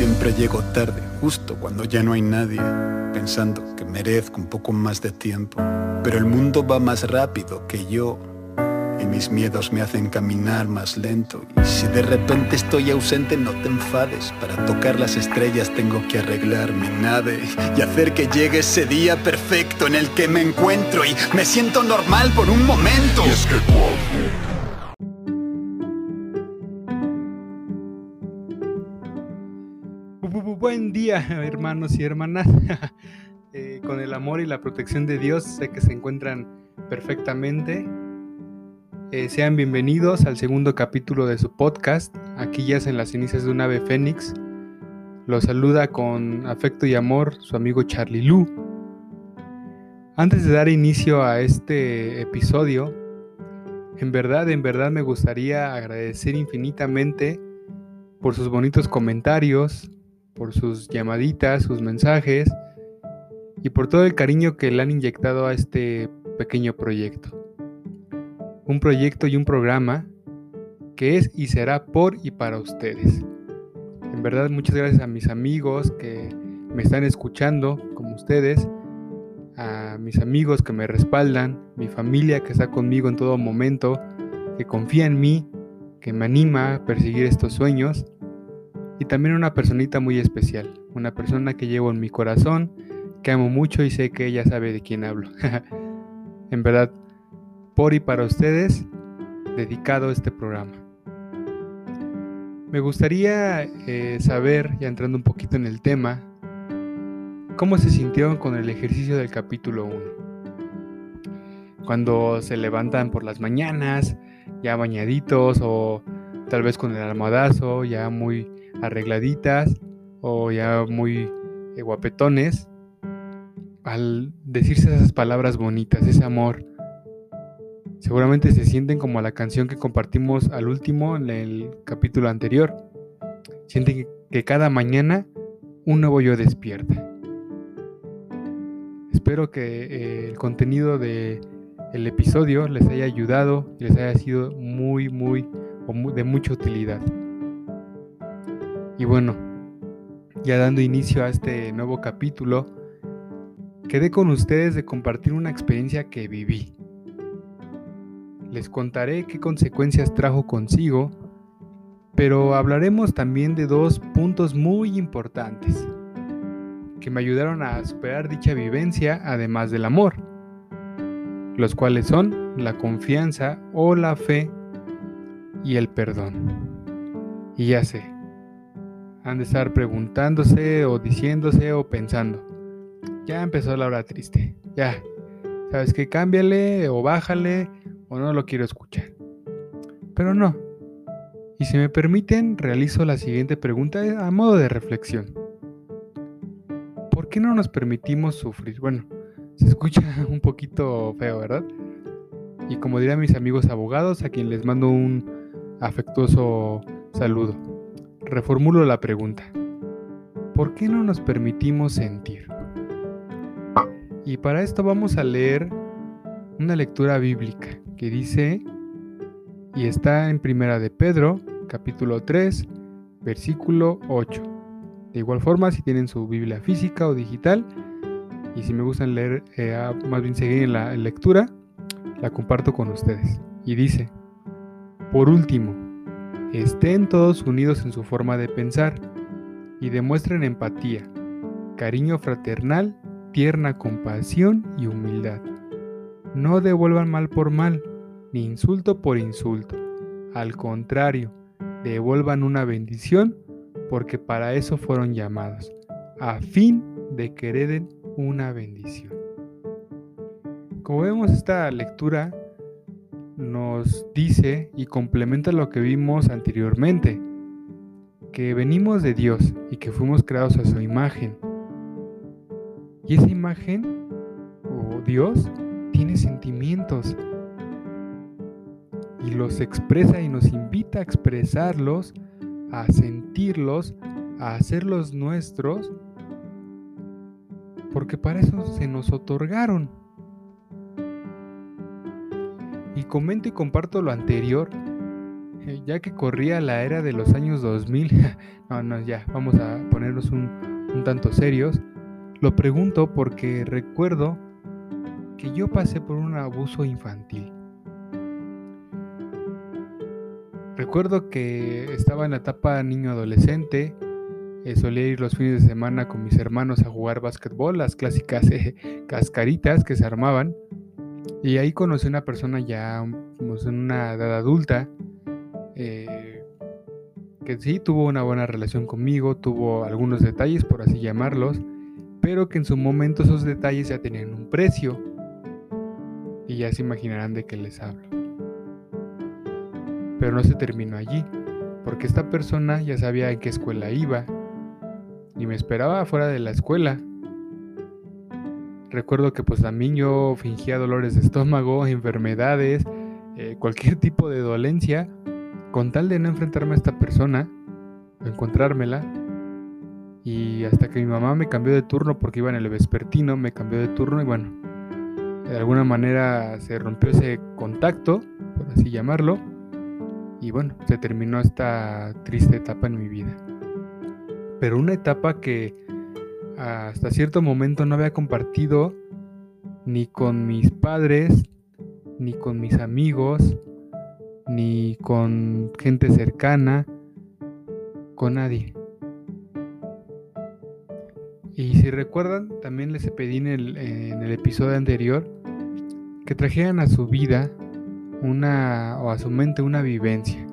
Siempre llego tarde, justo cuando ya no hay nadie, pensando que merezco un poco más de tiempo. Pero el mundo va más rápido que yo y mis miedos me hacen caminar más lento. Y si de repente estoy ausente, no te enfades. Para tocar las estrellas tengo que arreglar mi nave y hacer que llegue ese día perfecto en el que me encuentro y me siento normal por un momento. Y es que Buen día, hermanos y hermanas. Eh, con el amor y la protección de Dios, sé que se encuentran perfectamente. Eh, sean bienvenidos al segundo capítulo de su podcast. Aquí ya en las cenizas de un ave fénix. Los saluda con afecto y amor su amigo Charlie Lu. Antes de dar inicio a este episodio, en verdad, en verdad me gustaría agradecer infinitamente por sus bonitos comentarios, por sus llamaditas, sus mensajes y por todo el cariño que le han inyectado a este pequeño proyecto un proyecto y un programa que es y será por y para ustedes. En verdad, muchas gracias a mis amigos que me están escuchando, como ustedes, a mis amigos que me respaldan, mi familia que está conmigo en todo momento, que confía en mí, que me anima a perseguir estos sueños, y también una personita muy especial, una persona que llevo en mi corazón, que amo mucho y sé que ella sabe de quién hablo. en verdad, por y para ustedes dedicado este programa. Me gustaría eh, saber, ya entrando un poquito en el tema, cómo se sintieron con el ejercicio del capítulo 1. Cuando se levantan por las mañanas, ya bañaditos o tal vez con el almohadazo, ya muy arregladitas o ya muy eh, guapetones, al decirse esas palabras bonitas, ese amor, Seguramente se sienten como la canción que compartimos al último en el capítulo anterior. Sienten que cada mañana un nuevo yo despierta. Espero que eh, el contenido del el episodio les haya ayudado y les haya sido muy, muy, de mucha utilidad. Y bueno, ya dando inicio a este nuevo capítulo, quedé con ustedes de compartir una experiencia que viví les contaré qué consecuencias trajo consigo, pero hablaremos también de dos puntos muy importantes que me ayudaron a superar dicha vivencia además del amor, los cuales son la confianza o la fe y el perdón. Y ya sé, han de estar preguntándose o diciéndose o pensando, ya empezó la hora triste, ya, sabes que cámbiale o bájale o no lo quiero escuchar. Pero no. Y si me permiten, realizo la siguiente pregunta a modo de reflexión. ¿Por qué no nos permitimos sufrir? Bueno, se escucha un poquito feo, ¿verdad? Y como dirían mis amigos abogados, a quien les mando un afectuoso saludo, reformulo la pregunta. ¿Por qué no nos permitimos sentir? Y para esto vamos a leer una lectura bíblica que dice, y está en Primera de Pedro, capítulo 3, versículo 8. De igual forma, si tienen su Biblia física o digital, y si me gustan leer, eh, más bien seguir en la lectura, la comparto con ustedes. Y dice, por último, estén todos unidos en su forma de pensar y demuestren empatía, cariño fraternal, tierna compasión y humildad. No devuelvan mal por mal, ni insulto por insulto. Al contrario, devuelvan una bendición porque para eso fueron llamados, a fin de que hereden una bendición. Como vemos esta lectura nos dice y complementa lo que vimos anteriormente, que venimos de Dios y que fuimos creados a su imagen. Y esa imagen, o Dios, tiene sentimientos, y los expresa y nos invita a expresarlos, a sentirlos, a hacerlos nuestros, porque para eso se nos otorgaron. Comento y comparto lo anterior, ya que corría la era de los años 2000, no, no, ya, vamos a ponernos un, un tanto serios. Lo pregunto porque recuerdo que yo pasé por un abuso infantil. Recuerdo que estaba en la etapa niño adolescente, eh, solía ir los fines de semana con mis hermanos a jugar básquetbol, las clásicas eh, cascaritas que se armaban. Y ahí conocí a una persona ya pues, en una edad adulta, eh, que sí tuvo una buena relación conmigo, tuvo algunos detalles, por así llamarlos, pero que en su momento esos detalles ya tenían un precio. Y ya se imaginarán de qué les hablo. Pero no se terminó allí, porque esta persona ya sabía en qué escuela iba y me esperaba fuera de la escuela. Recuerdo que pues también yo fingía dolores de estómago, enfermedades, eh, cualquier tipo de dolencia, con tal de no enfrentarme a esta persona, encontrármela. Y hasta que mi mamá me cambió de turno porque iba en el vespertino, me cambió de turno y bueno, de alguna manera se rompió ese contacto, por así llamarlo y bueno, se terminó esta triste etapa en mi vida. Pero una etapa que hasta cierto momento no había compartido ni con mis padres, ni con mis amigos, ni con gente cercana, con nadie. Y si recuerdan, también les pedí en el, en el episodio anterior que trajeran a su vida una o a su mente una vivencia.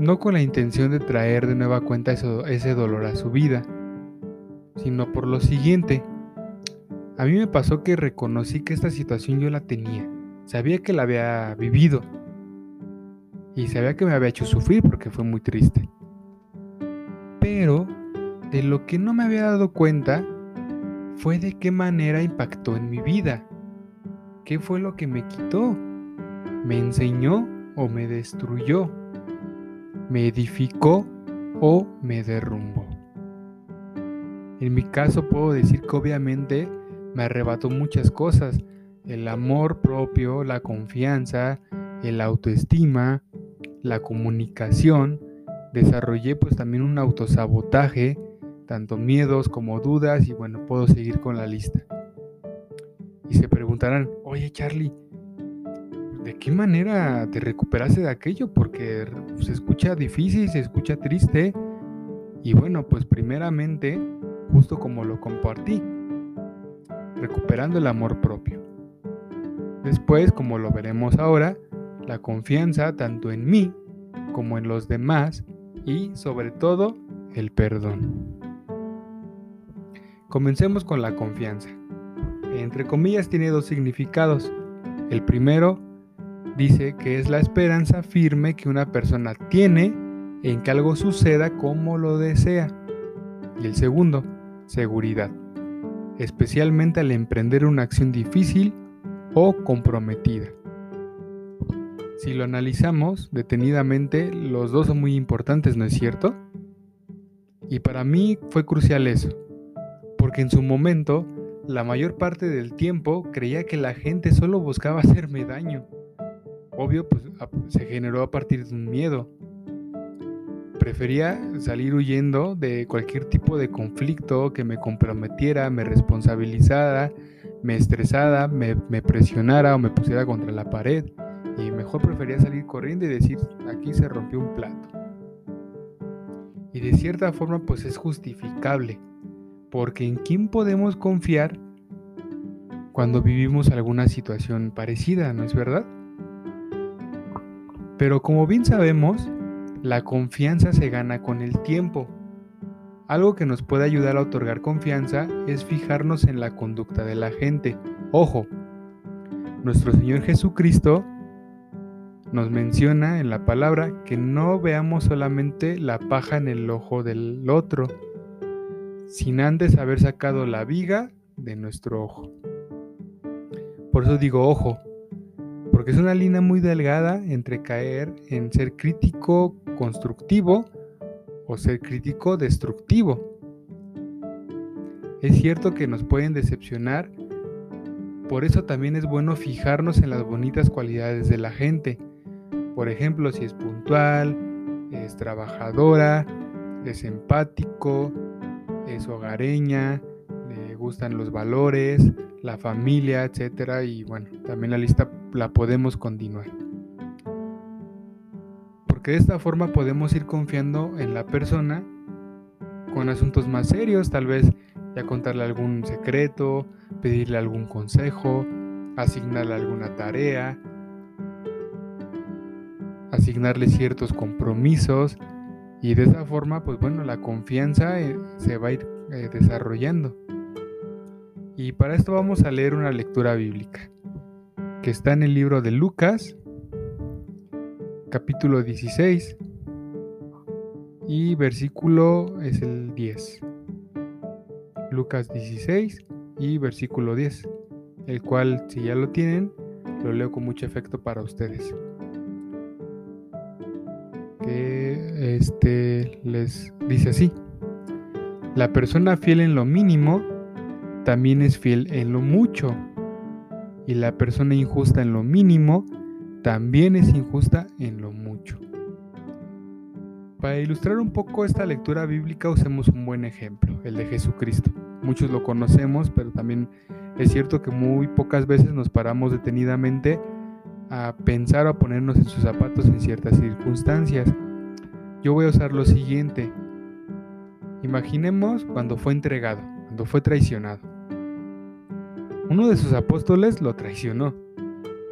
No con la intención de traer de nueva cuenta ese dolor a su vida, sino por lo siguiente. A mí me pasó que reconocí que esta situación yo la tenía. Sabía que la había vivido. Y sabía que me había hecho sufrir porque fue muy triste. Pero de lo que no me había dado cuenta fue de qué manera impactó en mi vida. ¿Qué fue lo que me quitó? ¿Me enseñó o me destruyó? ¿Me edificó o me derrumbó? En mi caso puedo decir que obviamente me arrebató muchas cosas. El amor propio, la confianza, el autoestima, la comunicación. Desarrollé pues también un autosabotaje, tanto miedos como dudas y bueno, puedo seguir con la lista y se preguntarán, oye Charlie, ¿de qué manera te recuperaste de aquello? Porque se escucha difícil, se escucha triste. Y bueno, pues primeramente, justo como lo compartí, recuperando el amor propio. Después, como lo veremos ahora, la confianza tanto en mí como en los demás y sobre todo el perdón. Comencemos con la confianza entre comillas, tiene dos significados. El primero dice que es la esperanza firme que una persona tiene en que algo suceda como lo desea. Y el segundo, seguridad, especialmente al emprender una acción difícil o comprometida. Si lo analizamos detenidamente, los dos son muy importantes, ¿no es cierto? Y para mí fue crucial eso, porque en su momento la mayor parte del tiempo creía que la gente solo buscaba hacerme daño. Obvio, pues se generó a partir de un miedo. Prefería salir huyendo de cualquier tipo de conflicto que me comprometiera, me responsabilizara, me estresara, me, me presionara o me pusiera contra la pared. Y mejor prefería salir corriendo y decir, aquí se rompió un plato. Y de cierta forma pues es justificable porque en quién podemos confiar cuando vivimos alguna situación parecida, ¿no es verdad? Pero como bien sabemos, la confianza se gana con el tiempo. Algo que nos puede ayudar a otorgar confianza es fijarnos en la conducta de la gente. Ojo, nuestro Señor Jesucristo nos menciona en la palabra que no veamos solamente la paja en el ojo del otro, sin antes haber sacado la viga de nuestro ojo. Por eso digo ojo, es una línea muy delgada entre caer en ser crítico constructivo o ser crítico destructivo. Es cierto que nos pueden decepcionar, por eso también es bueno fijarnos en las bonitas cualidades de la gente, Por ejemplo, si es puntual, es trabajadora, es empático, es hogareña, le gustan los valores, la familia, etcétera y bueno, también la lista la podemos continuar. Porque de esta forma podemos ir confiando en la persona con asuntos más serios, tal vez ya contarle algún secreto, pedirle algún consejo, asignarle alguna tarea, asignarle ciertos compromisos y de esa forma, pues bueno, la confianza eh, se va a ir eh, desarrollando. Y para esto vamos a leer una lectura bíblica que está en el libro de Lucas, capítulo 16 y versículo es el 10. Lucas 16 y versículo 10, el cual si ya lo tienen, lo leo con mucho efecto para ustedes. Que este les dice así: La persona fiel en lo mínimo también es fiel en lo mucho, y la persona injusta en lo mínimo también es injusta en lo mucho. Para ilustrar un poco esta lectura bíblica usemos un buen ejemplo, el de Jesucristo. Muchos lo conocemos, pero también es cierto que muy pocas veces nos paramos detenidamente a pensar o a ponernos en sus zapatos en ciertas circunstancias. Yo voy a usar lo siguiente. Imaginemos cuando fue entregado, cuando fue traicionado. Uno de sus apóstoles lo traicionó.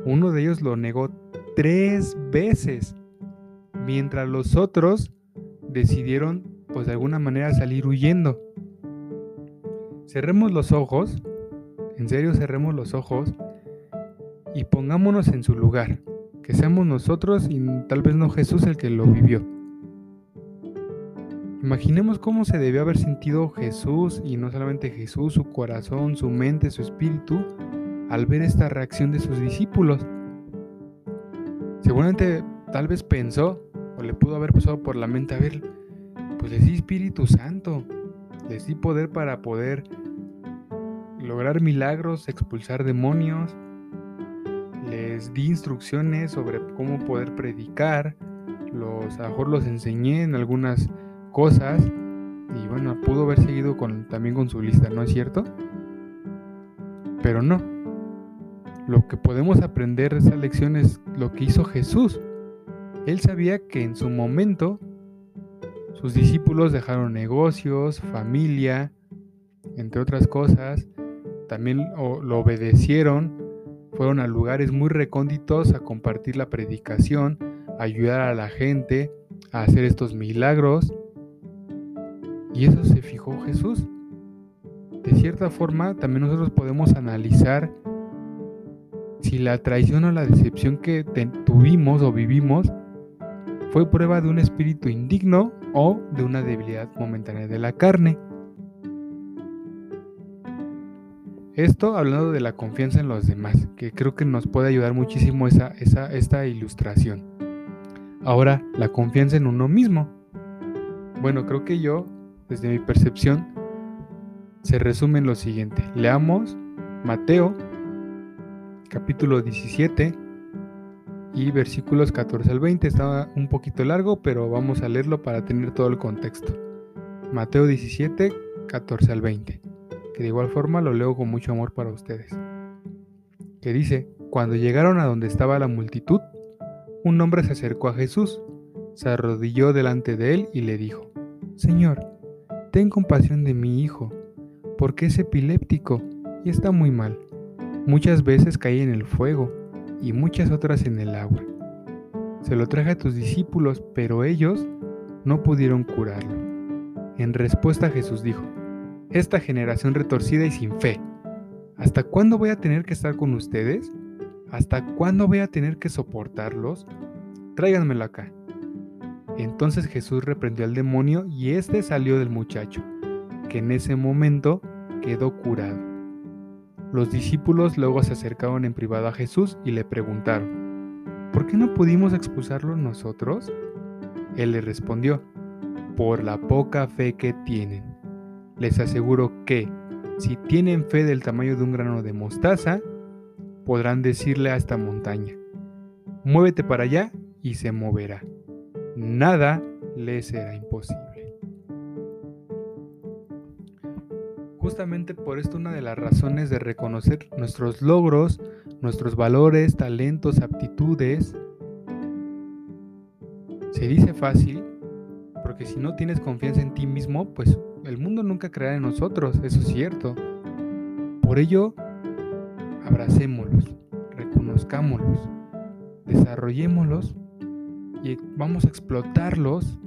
Uno de ellos lo negó tres veces mientras los otros decidieron pues de alguna manera salir huyendo. Cerremos los ojos, en serio cerremos los ojos y pongámonos en su lugar, que seamos nosotros y tal vez no Jesús el que lo vivió. Imaginemos cómo se debió haber sentido Jesús y no solamente Jesús, su corazón, su mente, su espíritu, al ver esta reacción de sus discípulos. Seguramente tal vez pensó, o le pudo haber pasado por la mente, a ver, pues les di Espíritu Santo, les di poder para poder lograr milagros, expulsar demonios, les di instrucciones sobre cómo poder predicar, los, a lo mejor los enseñé en algunas cosas y bueno, pudo haber seguido con, también con su lista, ¿no es cierto? Pero no. Lo que podemos aprender de esa lección es lo que hizo Jesús. Él sabía que en su momento sus discípulos dejaron negocios, familia, entre otras cosas, también lo obedecieron, fueron a lugares muy recónditos a compartir la predicación, a ayudar a la gente a hacer estos milagros. Y eso se fijó Jesús. De cierta forma, también nosotros podemos analizar si la traición o la decepción que tuvimos o vivimos fue prueba de un espíritu indigno o de una debilidad momentánea de la carne. Esto hablando de la confianza en los demás, que creo que nos puede ayudar muchísimo esa, esta ilustración. Ahora, la confianza en uno mismo. Bueno, creo que yo, desde mi percepción, se resume en lo siguiente. Leamos Mateo capítulo 17 y versículos 14 al 20. Estaba un poquito largo, pero vamos a leerlo para tener todo el contexto. Mateo 17, 14 al 20. Que de igual forma lo leo con mucho amor para ustedes. Que dice, cuando llegaron a donde estaba la multitud, un hombre se acercó a Jesús, se arrodilló delante de él y le dijo, Señor, ten compasión de mi hijo, porque es epiléptico y está muy mal. Muchas veces cae en el fuego y muchas otras en el agua. Se lo traje a tus discípulos, pero ellos no pudieron curarlo. En respuesta Jesús dijo, esta generación retorcida y sin fe, ¿hasta cuándo voy a tener que estar con ustedes? ¿Hasta cuándo voy a tener que soportarlos? Tráiganmelo acá. Entonces Jesús reprendió al demonio y éste salió del muchacho, que en ese momento quedó curado. Los discípulos luego se acercaron en privado a Jesús y le preguntaron, ¿por qué no pudimos expulsarlo nosotros? Él le respondió, por la poca fe que tienen. Les aseguro que, si tienen fe del tamaño de un grano de mostaza, podrán decirle a esta montaña, muévete para allá y se moverá. Nada le será imposible. Justamente por esto una de las razones de reconocer nuestros logros, nuestros valores, talentos, aptitudes, se dice fácil, porque si no tienes confianza en ti mismo, pues el mundo nunca creerá en nosotros, eso es cierto. Por ello, abracémoslos, reconozcámoslos, desarrollémoslos y vamos a explotarlos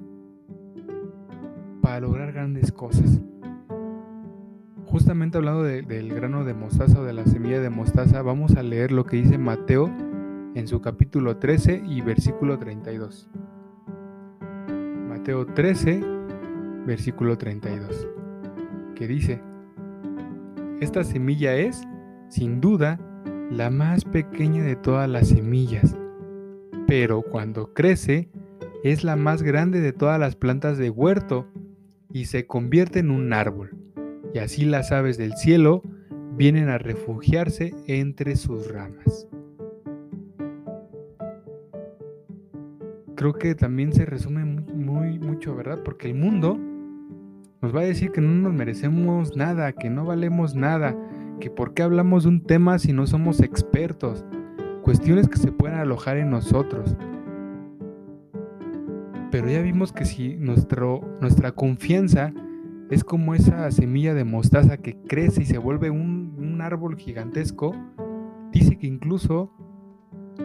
para lograr grandes cosas. Justamente hablando del grano de mostaza o de la semilla de mostaza, vamos a leer lo que dice Mateo en su capítulo 13 y versículo 32. Mateo 13, versículo 32, que dice, esta semilla es, sin duda, la más pequeña de todas las semillas, pero cuando crece es la más grande de todas las plantas de huerto y se convierte en un árbol, y así las aves del cielo vienen a refugiarse entre sus ramas. Creo que también se resume muy, mucho, ¿verdad? Porque el mundo nos va a decir que no nos merecemos nada, que no valemos nada, que por qué hablamos de un tema si no somos expertos, cuestiones que se pueden alojar en nosotros. Pero ya vimos que si nuestro, nuestra confianza es como esa semilla de mostaza que crece y se vuelve un, árbol gigantesco, dice que incluso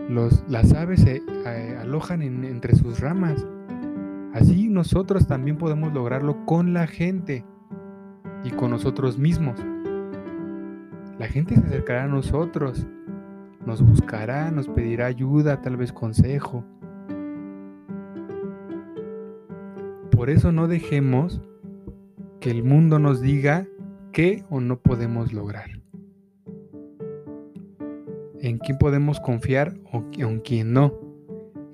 los, las aves se eh, alojan entre sus ramas. Así nosotros también podemos lograrlo con la gente y con nosotros mismos. La gente se acercará a nosotros, nos buscará, nos pedirá ayuda, tal vez consejo. Por eso no dejemos que el mundo nos diga qué o no podemos lograr. En quién podemos confiar o en quién no.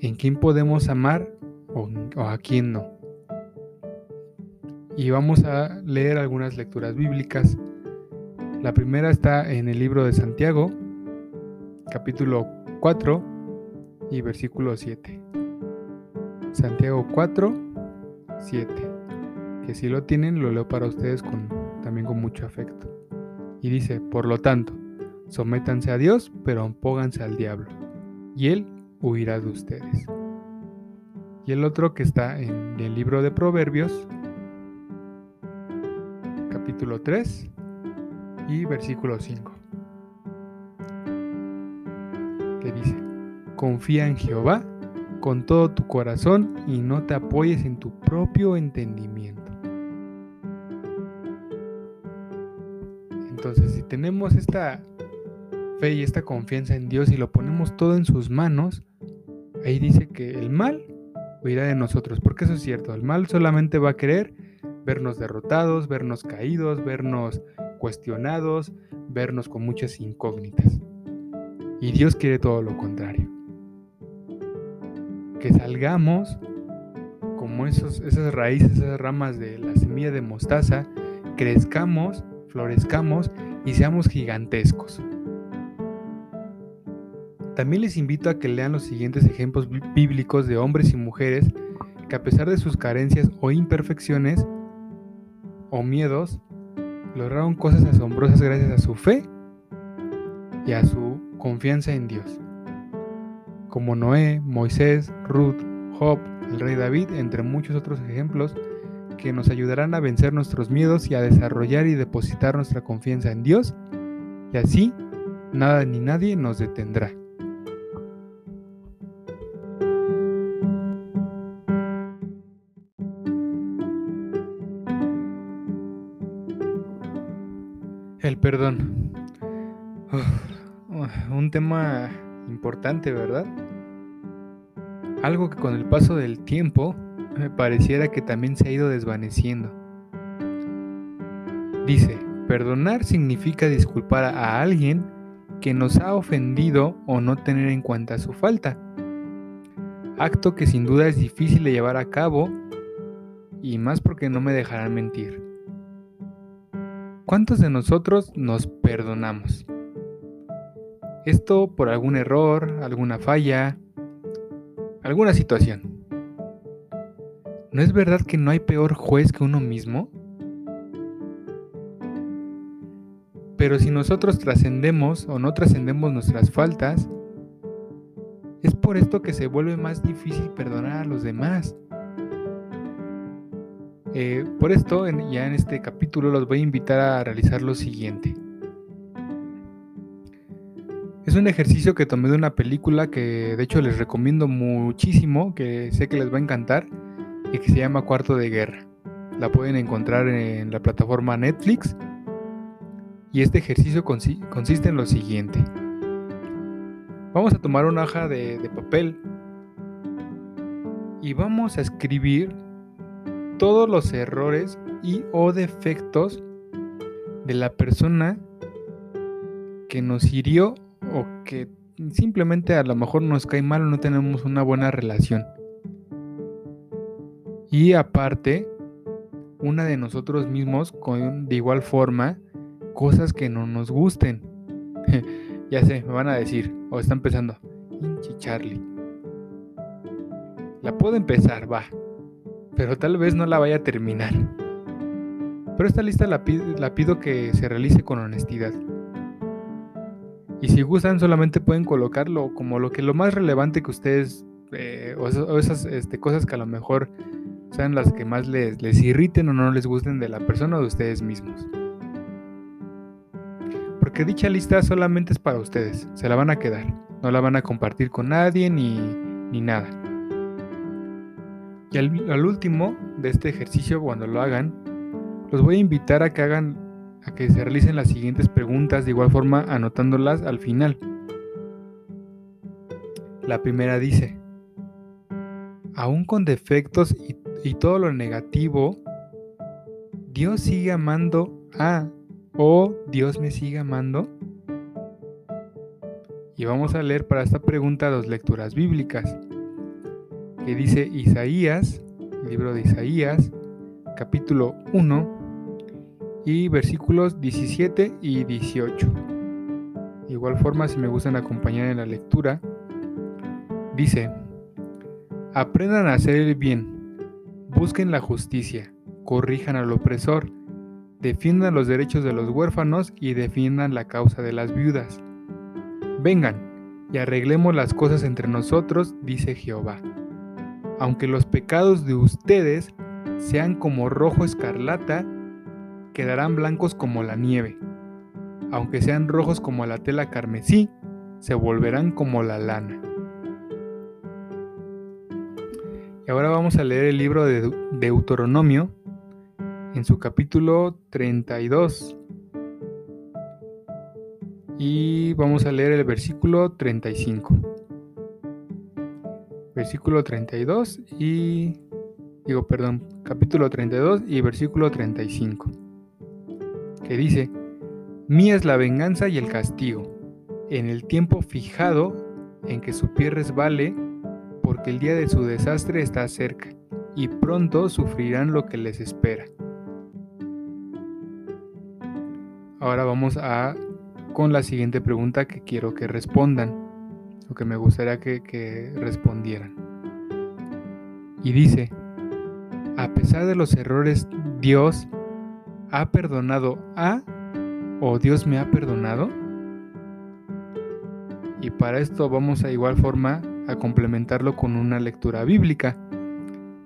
En quién podemos amar o, a quién no. Y vamos a leer algunas lecturas bíblicas. La primera está en el libro de Santiago, capítulo 4 y versículo 7. Santiago 4, 7. Que si lo tienen, lo leo para ustedes con, también con mucho afecto. Y dice, por lo tanto, sométanse a Dios, pero opónganse al diablo, y Él huirá de ustedes y el otro que está en el libro de Proverbios, capítulo 3 y versículo 5, dice, confía en Jehová con todo tu corazón y no te apoyes en tu propio entendimiento. Entonces, si tenemos esta fe y esta confianza en Dios y lo ponemos todo en sus manos, ahí dice que el mal huirá de nosotros, porque eso es cierto, el mal solamente va a querer vernos derrotados, vernos caídos, vernos cuestionados, vernos con muchas incógnitas. Y Dios quiere todo lo contrario. Que salgamos como esas raíces, esas ramas de la semilla de mostaza, crezcamos, florezcamos y seamos gigantescos. También les invito a que lean los siguientes ejemplos bíblicos de hombres y mujeres que a pesar de sus carencias o imperfecciones o miedos, lograron cosas asombrosas gracias a su fe y a su confianza en Dios. Como Noé, Moisés, Ruth, Job, el rey David, entre muchos otros ejemplos que nos ayudarán a vencer nuestros miedos y a desarrollar y depositar nuestra confianza en Dios, y así nada ni nadie nos detendrá. Un tema importante, ¿verdad? Algo que con el paso del tiempo me pareciera que también se ha ido desvaneciendo. Dice, perdonar significa disculpar a alguien que nos ha ofendido o no tener en cuenta su falta. Acto que sin duda es difícil de llevar a cabo y más porque no me dejarán mentir. ¿Cuántos de nosotros nos perdonamos? Esto por algún error, alguna falla, alguna situación. ¿No es verdad que no hay peor juez que uno mismo? Pero si nosotros trascendemos o no trascendemos nuestras faltas, es por esto que se vuelve más difícil perdonar a los demás. Eh, por esto, ya en este capítulo los voy a invitar a realizar lo siguiente. Un ejercicio que tomé de una película que de hecho les recomiendo muchísimo, que sé que les va a encantar y que se llama Cuarto de Guerra. La pueden encontrar en la plataforma Netflix. Y este ejercicio consiste en lo siguiente. Vamos a tomar una hoja de, de papel y vamos a escribir todos los errores y o defectos de la persona que nos hirió o que simplemente a lo mejor nos cae mal o no tenemos una buena relación. Y aparte, una de nosotros mismos con de igual forma cosas que no nos gusten. ya sé, me van a decir, o está empezando, hinchi Charlie. La puedo empezar, va, pero tal vez no la vaya a terminar. Pero esta lista la pido que se realice con honestidad. Y si gustan, solamente pueden colocarlo como lo que lo más relevante que ustedes, eh, o, esas este, cosas que a lo mejor sean las que más les, irriten o no les gusten de la persona o de ustedes mismos. Porque dicha lista solamente es para ustedes, se la van a quedar, no la van a compartir con nadie ni, ni nada. Y al último de este ejercicio, cuando lo hagan, los voy a invitar a que hagan a que se realicen las siguientes preguntas, de igual forma anotándolas al final. La primera dice, aún con defectos y, todo lo negativo, ¿Dios sigue amando a o Dios me sigue amando? Y vamos a leer para esta pregunta dos lecturas bíblicas, que dice Isaías, libro de Isaías, capítulo 1, y versículos 17 y 18. De igual forma, si me gustan acompañar en la lectura, dice, aprendan a hacer el bien, busquen la justicia, corrijan al opresor, defiendan los derechos de los huérfanos y defiendan la causa de las viudas. Vengan y arreglemos las cosas entre nosotros, dice Jehová. Aunque los pecados de ustedes sean como rojo escarlata, quedarán blancos como la nieve. Aunque sean rojos como la tela carmesí, se volverán como la lana. Y ahora vamos a leer el libro de Deuteronomio en su capítulo 32. Y vamos a leer el versículo 35. Versículo 32 y... Digo, perdón, capítulo 32 y versículo 35 que dice, Mía es la venganza y el castigo, en el tiempo fijado en que su pie resbale, porque el día de su desastre está cerca, y pronto sufrirán lo que les espera. Ahora vamos a con la siguiente pregunta que quiero que respondan, o que me gustaría que, que respondieran. Y dice, a pesar de los errores, Dios ha perdonado a o Dios me ha perdonado? Y para esto vamos a igual forma a complementarlo con una lectura bíblica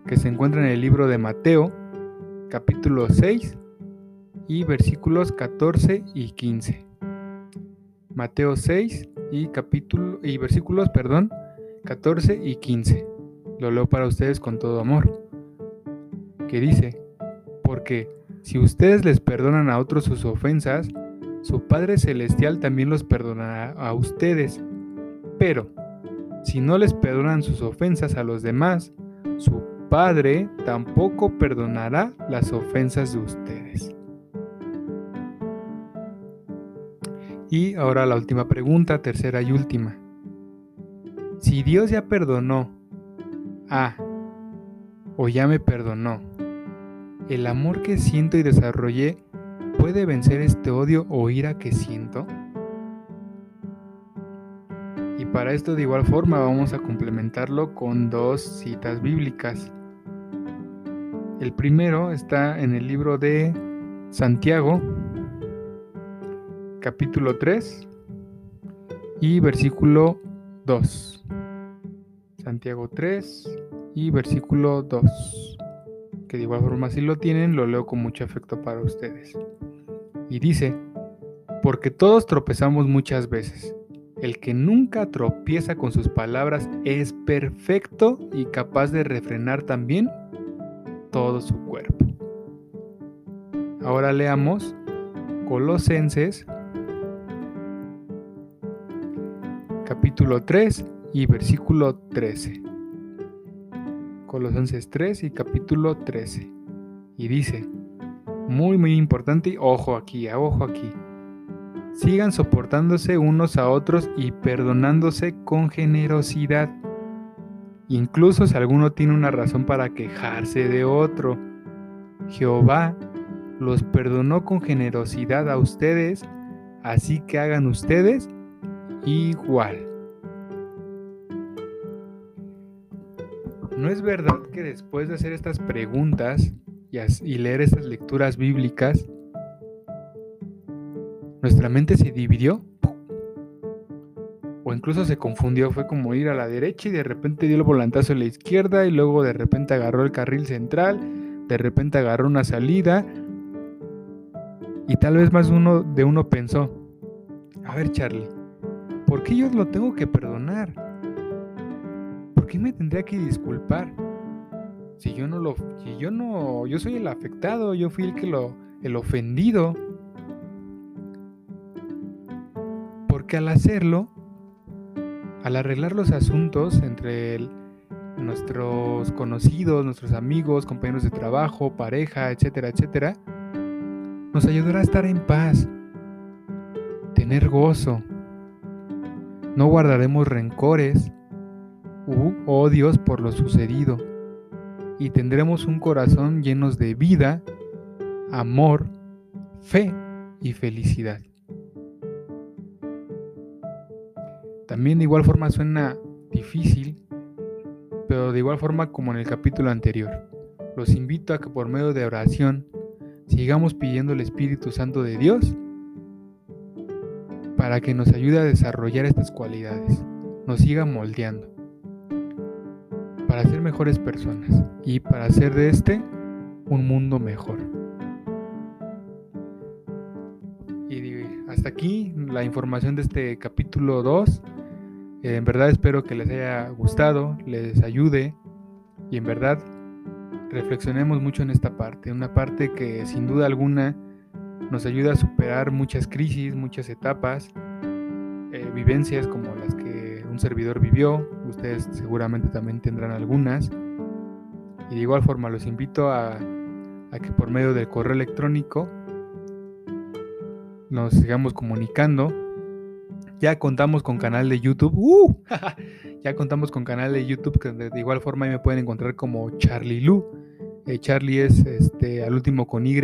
que se encuentra en el libro de Mateo, capítulo 6 y versículos 14 y 15. Mateo 6 y capítulo y versículos, perdón, 14 y 15. Lo leo para ustedes con todo amor. Que dice, porque si ustedes les perdonan a otros sus ofensas, su Padre Celestial también los perdonará a ustedes. Pero, si no les perdonan sus ofensas a los demás, su Padre tampoco perdonará las ofensas de ustedes. Y ahora la última pregunta, tercera y última. Si Dios ya perdonó a o ya me perdonó ¿El amor que siento y desarrollé puede vencer este odio o ira que siento? Y para esto de igual forma vamos a complementarlo con dos citas bíblicas. El primero está en el libro de Santiago, capítulo 3 y versículo 2. Santiago 3 y versículo 2. Que de igual forma si lo tienen, lo leo con mucho afecto para ustedes. Y dice, porque todos tropezamos muchas veces. El que nunca tropieza con sus palabras es perfecto y capaz de refrenar también todo su cuerpo. Ahora leamos Colosenses capítulo 3 y versículo 13. Colosenses 3 y capítulo 13. Y dice, muy muy importante, ojo aquí, ojo aquí. Sigan soportándose unos a otros y perdonándose con generosidad. Incluso si alguno tiene una razón para quejarse de otro. Jehová los perdonó con generosidad a ustedes, así que hagan ustedes igual. ¿No es verdad que después de hacer estas preguntas y, leer estas lecturas bíblicas, nuestra mente se dividió? O incluso se confundió, fue como ir a la derecha y de repente dio el volantazo a la izquierda y luego de repente agarró el carril central, de repente agarró una salida y tal vez más uno de uno pensó, a ver Charlie, ¿por qué yo lo tengo que perdonar? ¿Por qué me tendría que disculpar? Si yo no lo, si yo no, yo soy el afectado, yo fui el que lo, el ofendido. Porque al hacerlo, al arreglar los asuntos entre nuestros conocidos, nuestros amigos, compañeros de trabajo, pareja, etcétera, etcétera, nos ayudará a estar en paz, tener gozo, no guardaremos rencores u odios por lo sucedido y tendremos un corazón llenos de vida, amor, fe y felicidad. También de igual forma suena difícil, pero de igual forma como en el capítulo anterior. Los invito a que por medio de oración sigamos pidiendo el Espíritu Santo de Dios para que nos ayude a desarrollar estas cualidades, nos siga moldeando, para ser mejores personas y para hacer de este un mundo mejor. Y hasta aquí la información de este capítulo 2. Eh, en verdad espero que les haya gustado, les ayude y en verdad reflexionemos mucho en esta parte, una parte que sin duda alguna nos ayuda a superar muchas crisis, muchas etapas, eh, vivencias como las que un servidor vivió. Ustedes seguramente también tendrán algunas. Y de igual forma los invito a, que por medio del correo electrónico nos sigamos comunicando. Ya contamos con canal de YouTube. ¡Uh! ya contamos con canal de YouTube que de igual forma me pueden encontrar como Charlie Lu. Eh, Charlie es este, al último con Y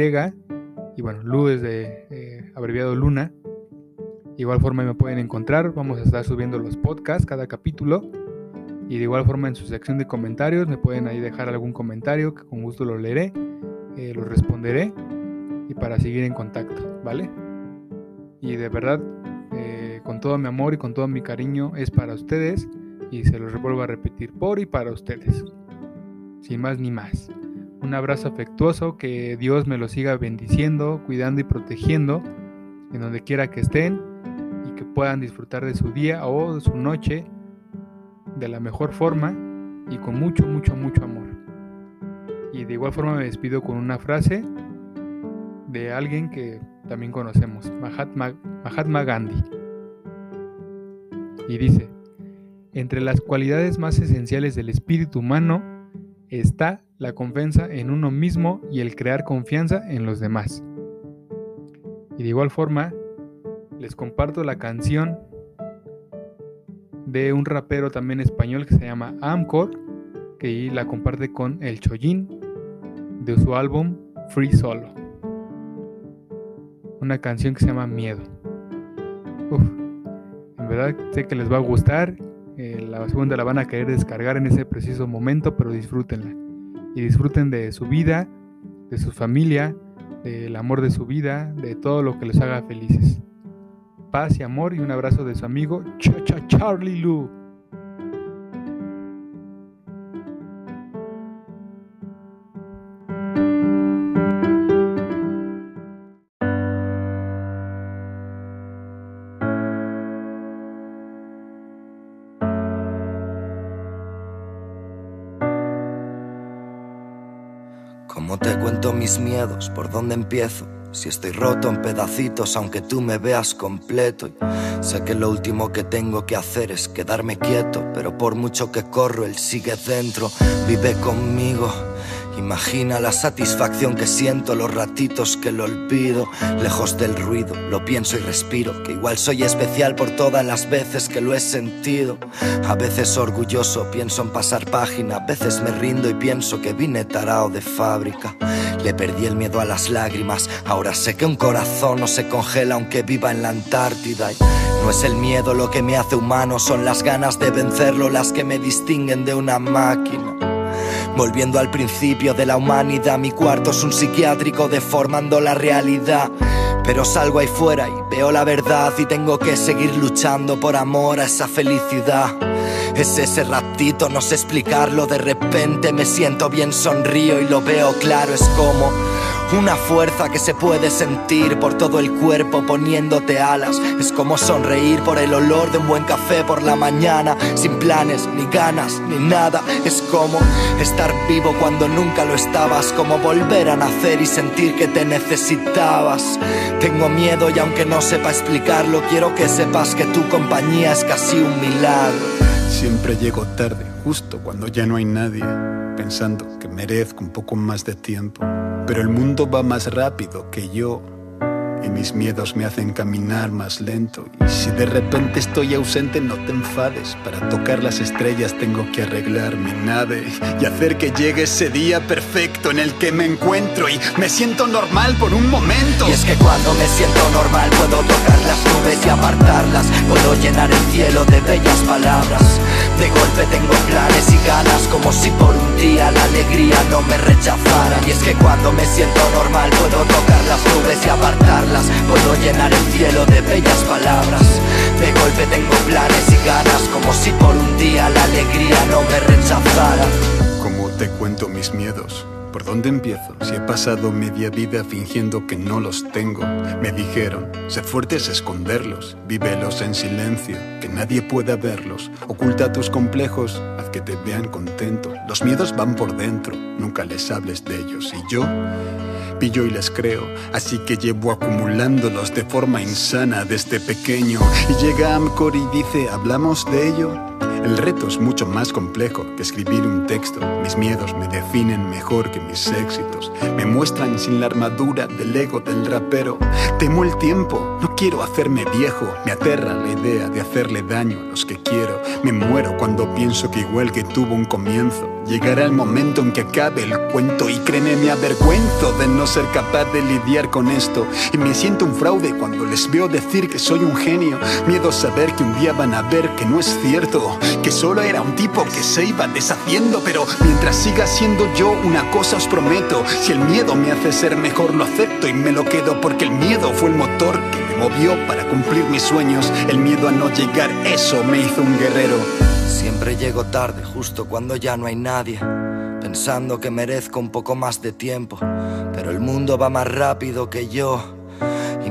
y bueno, Lu es de eh, abreviado Luna. De igual forma me pueden encontrar, vamos a estar subiendo los podcasts cada capítulo. Y de igual forma en su sección de comentarios me pueden ahí dejar algún comentario que con gusto lo leeré, eh, lo responderé y para seguir en contacto, ¿vale? Y de verdad, eh, con todo mi amor y con todo mi cariño es para ustedes y se los vuelvo a repetir por y para ustedes. Sin más ni más. Un abrazo afectuoso, que Dios me lo siga bendiciendo, cuidando y protegiendo en donde quiera que estén y que puedan disfrutar de su día o de su noche de la mejor forma y con mucho, mucho, mucho amor. Y de igual forma me despido con una frase de alguien que también conocemos, Mahatma, Gandhi. Y dice, entre las cualidades más esenciales del espíritu humano está la confianza en uno mismo y el crear confianza en los demás. Y de igual forma, les comparto la canción de un rapero también español que se llama Amcor, que la comparte con El Chollín de su álbum Free Solo. Una canción que se llama Miedo. en verdad sé que les va a gustar. Eh, la segunda la van a querer descargar en ese preciso momento, pero disfrútenla. Y disfruten de su vida, de su familia, del amor de su vida, de todo lo que les haga felices. Paz y amor y un abrazo de su amigo Cha Cha Charlie Lou. ¿Cómo te cuento mis miedos? ¿Por dónde empiezo? Si estoy roto en pedacitos, aunque tú me veas completo. sé que lo último que tengo que hacer es quedarme quieto, pero por mucho que corro, él sigue dentro, vive conmigo. Imagina la satisfacción que siento los ratitos que lo olvido, lejos del ruido, lo pienso y respiro, que igual soy especial por todas las veces que lo he sentido. A veces orgulloso pienso en pasar página, a veces me rindo y pienso que vine tarao de fábrica. Le perdí el miedo a las lágrimas, ahora sé que un corazón no se congela aunque viva en la Antártida. no es el miedo lo que me hace humano, son las ganas de vencerlo las que me distinguen de una máquina. Volviendo al principio de la humanidad, mi cuarto es un psiquiátrico deformando la realidad. Pero salgo ahí fuera y veo la verdad y tengo que seguir luchando por amor a esa felicidad. Es ese ratito, no sé explicarlo, de repente me siento bien, sonrío y lo veo claro, es como una fuerza que se puede sentir por todo el cuerpo poniéndote alas. Es como sonreír por el olor de un buen café por la mañana, sin planes, ni ganas, ni nada. Es como estar vivo cuando nunca lo estabas, como volver a nacer y sentir que te necesitabas. Tengo miedo y aunque no sepa explicarlo, quiero que sepas que tu compañía es casi un milagro. Siempre llego tarde, justo cuando ya no hay nadie, pensando que merezco un poco más de tiempo pero el mundo va más rápido que yo y mis miedos me hacen caminar más lento. Y si de repente estoy ausente, no te enfades. Para tocar las estrellas tengo que arreglar mi nave y hacer que llegue ese día perfecto en el que me encuentro y me siento normal por un momento. Y es que cuando me siento normal puedo tocar las nubes y apartarlas. Puedo llenar el cielo de bellas palabras. De golpe tengo planes y ganas como si por un día la alegría no me rechazara Y es que cuando me siento normal puedo tocar las nubes y apartarlas Puedo llenar el cielo de bellas palabras De golpe tengo planes y ganas como si por un día la alegría no me rechazara Como te cuento mis miedos? ¿Por dónde empiezo? Si he pasado media vida fingiendo que no los tengo. Me dijeron, sé fuerte es esconderlos, vívelos en silencio, que nadie pueda verlos. Oculta tus complejos, haz que te vean contento. Los miedos van por dentro, nunca les hables de ellos. Y yo pillo y les creo, así que llevo acumulándolos de forma insana desde pequeño. Y llega Amcor y dice, ¿hablamos de ello? El reto es mucho más complejo que escribir un texto. Mis miedos me definen mejor que mis éxitos. Me muestran sin la armadura del ego del rapero. Temo el tiempo, no quiero hacerme viejo. Me aterra la idea de hacerle daño a los que quiero. Me muero cuando pienso que igual que tuvo un comienzo, llegará el momento en que acabe el cuento. Y créeme, me avergüenzo de no ser capaz de lidiar con esto. Y me siento un fraude cuando les veo decir que soy un genio. Miedo a saber que un día van a ver que no es cierto que solo era un tipo que se iba deshaciendo, pero mientras siga siendo yo, una cosa os prometo, si el miedo me hace ser mejor, lo acepto y me lo quedo, porque el miedo fue el motor que me movió para cumplir mis sueños, el miedo a no llegar, eso me hizo un guerrero. Siempre llego tarde, justo cuando ya no hay nadie, pensando que merezco un poco más de tiempo, pero el mundo va más rápido que yo.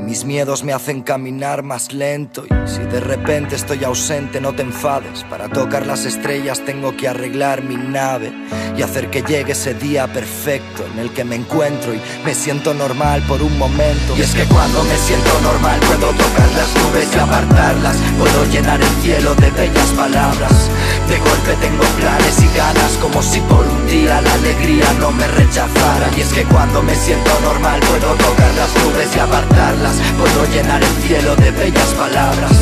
Mis miedos me hacen caminar más lento Y si de repente estoy ausente no te enfades. Para tocar las estrellas tengo que arreglar mi nave Y hacer que llegue ese día perfecto En el que me encuentro y me siento normal por un momento. Y es que cuando me siento normal puedo tocar las nubes y apartarlas. Puedo llenar el cielo de bellas palabras. De golpe tengo planes y ganas Como si por un día la alegría no me rechazara. Y es que cuando me siento normal puedo tocar las nubes y apartarlas Puedo llenar el cielo de bellas palabras.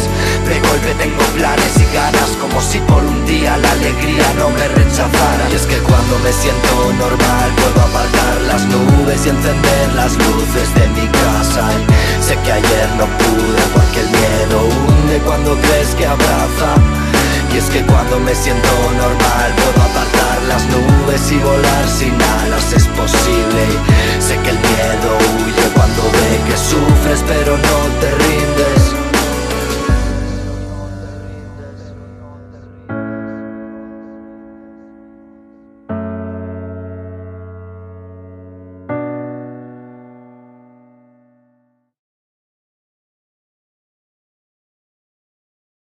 De golpe tengo planes y ganas Como si por un día la alegría no me rechazara. Y es que cuando me siento normal Puedo apartar las nubes y encender las luces de mi casa. Sé que ayer no pude porque el miedo hunde cuando crees que abraza. Y es que cuando me siento normal puedo apartar las nubes y volar sin alas es posible. Sé que el miedo huye cuando ve que sufres pero no te rindes.